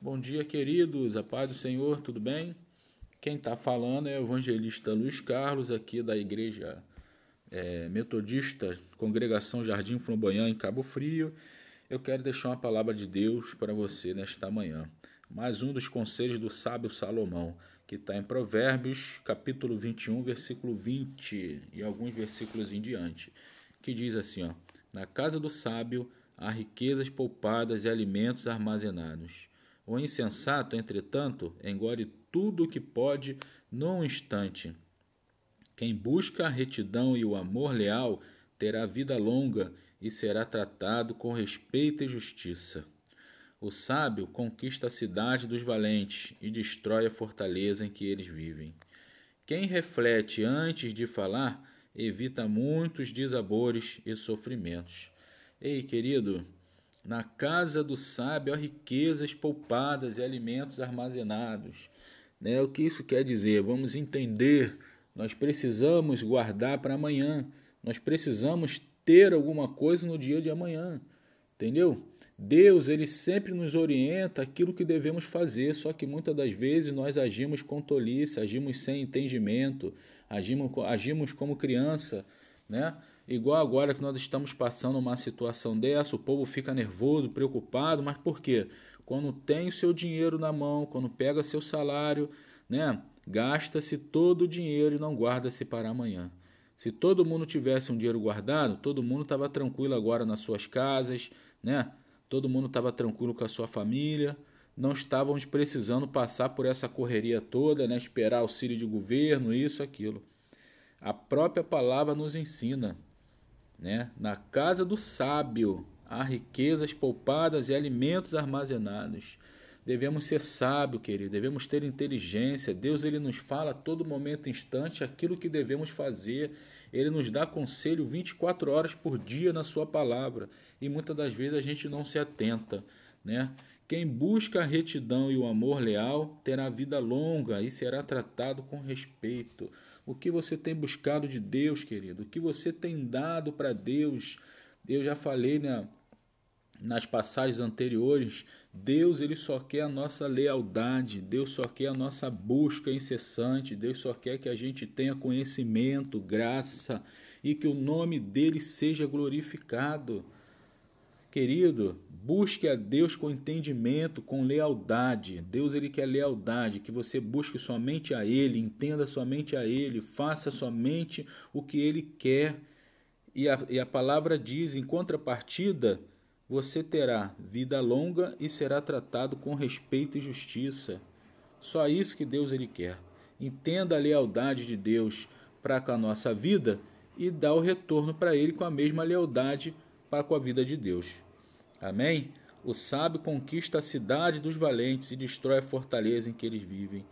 Bom dia, queridos. A paz do Senhor, tudo bem? Quem está falando é o evangelista Luiz Carlos, aqui da Igreja é, Metodista, Congregação Jardim Flamboyant, em Cabo Frio. Eu quero deixar uma palavra de Deus para você nesta manhã. Mais um dos conselhos do sábio Salomão, que está em Provérbios, capítulo 21, versículo 20 e alguns versículos em diante, que diz assim: ó, Na casa do sábio há riquezas poupadas e alimentos armazenados. O insensato, entretanto, engole tudo o que pode num instante. Quem busca a retidão e o amor leal terá vida longa e será tratado com respeito e justiça. O sábio conquista a cidade dos valentes e destrói a fortaleza em que eles vivem. Quem reflete antes de falar evita muitos desabores e sofrimentos. Ei, querido, na casa do sábio há riquezas poupadas e alimentos armazenados. Né? O que isso quer dizer? Vamos entender. Nós precisamos guardar para amanhã. Nós precisamos ter alguma coisa no dia de amanhã. Entendeu? Deus, ele sempre nos orienta aquilo que devemos fazer, só que muitas das vezes nós agimos com tolice, agimos sem entendimento, agimos, agimos como criança, né? Igual agora que nós estamos passando uma situação dessa, o povo fica nervoso, preocupado, mas por quê? Quando tem o seu dinheiro na mão, quando pega seu salário, né? Gasta-se todo o dinheiro e não guarda-se para amanhã. Se todo mundo tivesse um dinheiro guardado, todo mundo estava tranquilo agora nas suas casas, né? Todo mundo estava tranquilo com a sua família, não estávamos precisando passar por essa correria toda, né? Esperar auxílio de governo, isso, aquilo. A própria palavra nos ensina né? Na casa do sábio há riquezas poupadas e alimentos armazenados. Devemos ser sábios, querido, devemos ter inteligência. Deus ele nos fala a todo momento, instante, aquilo que devemos fazer. Ele nos dá conselho 24 horas por dia na sua palavra. E muitas das vezes a gente não se atenta, né? Quem busca a retidão e o amor leal terá vida longa e será tratado com respeito. O que você tem buscado de Deus, querido? O que você tem dado para Deus? Eu já falei né, nas passagens anteriores, Deus ele só quer a nossa lealdade, Deus só quer a nossa busca incessante, Deus só quer que a gente tenha conhecimento, graça e que o nome dele seja glorificado. Querido, busque a Deus com entendimento, com lealdade. Deus ele quer lealdade, que você busque somente a ele, entenda somente a ele, faça somente o que ele quer. E a, e a palavra diz, em contrapartida, você terá vida longa e será tratado com respeito e justiça. Só isso que Deus ele quer. Entenda a lealdade de Deus para com a nossa vida e dá o retorno para ele com a mesma lealdade para com a vida de Deus. Amém? O sábio conquista a cidade dos valentes e destrói a fortaleza em que eles vivem.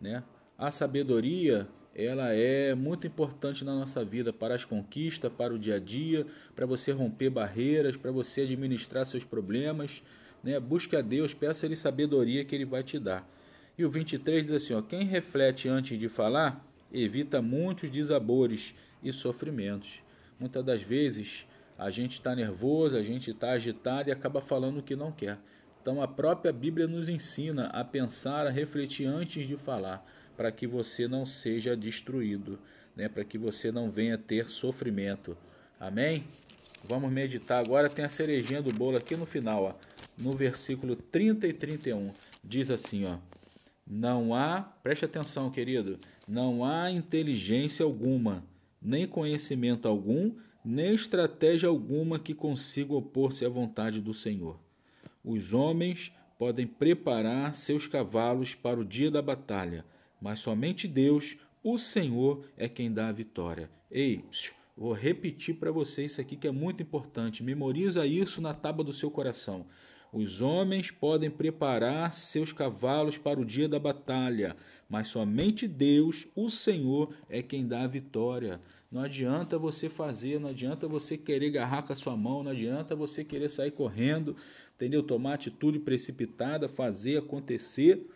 Né? A sabedoria ela é muito importante na nossa vida para as conquistas, para o dia a dia, para você romper barreiras, para você administrar seus problemas. Né? Busque a Deus, peça a Ele sabedoria que Ele vai te dar. E o 23 diz assim: ó, quem reflete antes de falar evita muitos desabores e sofrimentos. Muitas das vezes a gente está nervoso, a gente está agitado e acaba falando o que não quer. Então a própria Bíblia nos ensina a pensar, a refletir antes de falar, para que você não seja destruído, né? para que você não venha ter sofrimento. Amém? Vamos meditar agora. Tem a cerejinha do bolo aqui no final, ó, no versículo 30 e 31. Diz assim: ó, Não há, preste atenção, querido, não há inteligência alguma, nem conhecimento algum nem estratégia alguma que consiga opor-se à vontade do Senhor. Os homens podem preparar seus cavalos para o dia da batalha, mas somente Deus, o Senhor, é quem dá a vitória. Ei, vou repetir para você isso aqui que é muito importante. Memoriza isso na tábua do seu coração. Os homens podem preparar seus cavalos para o dia da batalha, mas somente Deus, o Senhor, é quem dá a vitória. Não adianta você fazer, não adianta você querer agarrar com a sua mão, não adianta você querer sair correndo, entendeu? Tomar atitude precipitada, fazer acontecer.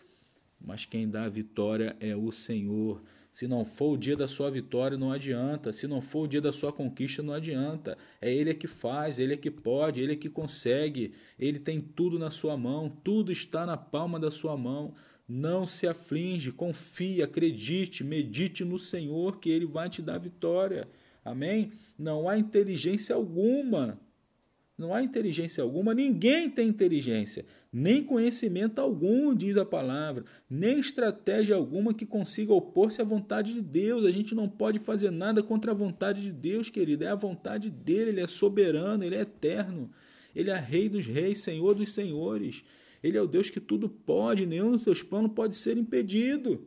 Mas quem dá a vitória é o Senhor. Se não for o dia da sua vitória, não adianta. Se não for o dia da sua conquista, não adianta. É Ele que faz, Ele é que pode, Ele é que consegue. Ele tem tudo na sua mão, tudo está na palma da sua mão. Não se aflige, confie, acredite, medite no Senhor que Ele vai te dar vitória. Amém? Não há inteligência alguma não há inteligência alguma, ninguém tem inteligência, nem conhecimento algum, diz a palavra, nem estratégia alguma que consiga opor-se à vontade de Deus. A gente não pode fazer nada contra a vontade de Deus, querido. É a vontade dele, ele é soberano, ele é eterno. Ele é rei dos reis, senhor dos senhores. Ele é o Deus que tudo pode, nenhum dos seus planos pode ser impedido,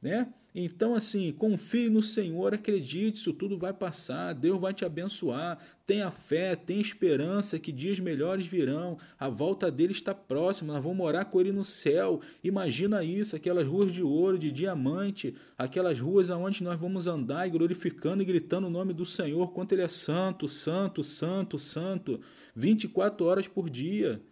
né? Então, assim, confie no Senhor, acredite, isso tudo vai passar, Deus vai te abençoar. Tenha fé, tenha esperança que dias melhores virão. A volta dele está próxima, nós vamos morar com ele no céu. Imagina isso, aquelas ruas de ouro, de diamante, aquelas ruas aonde nós vamos andar e glorificando e gritando o nome do Senhor, quanto ele é santo, santo, santo, santo, 24 horas por dia.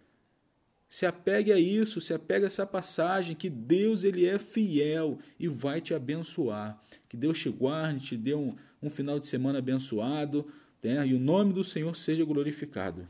Se apegue a isso, se apegue a essa passagem, que Deus ele é fiel e vai te abençoar. Que Deus te guarde, te dê um, um final de semana abençoado, né? e o nome do Senhor seja glorificado.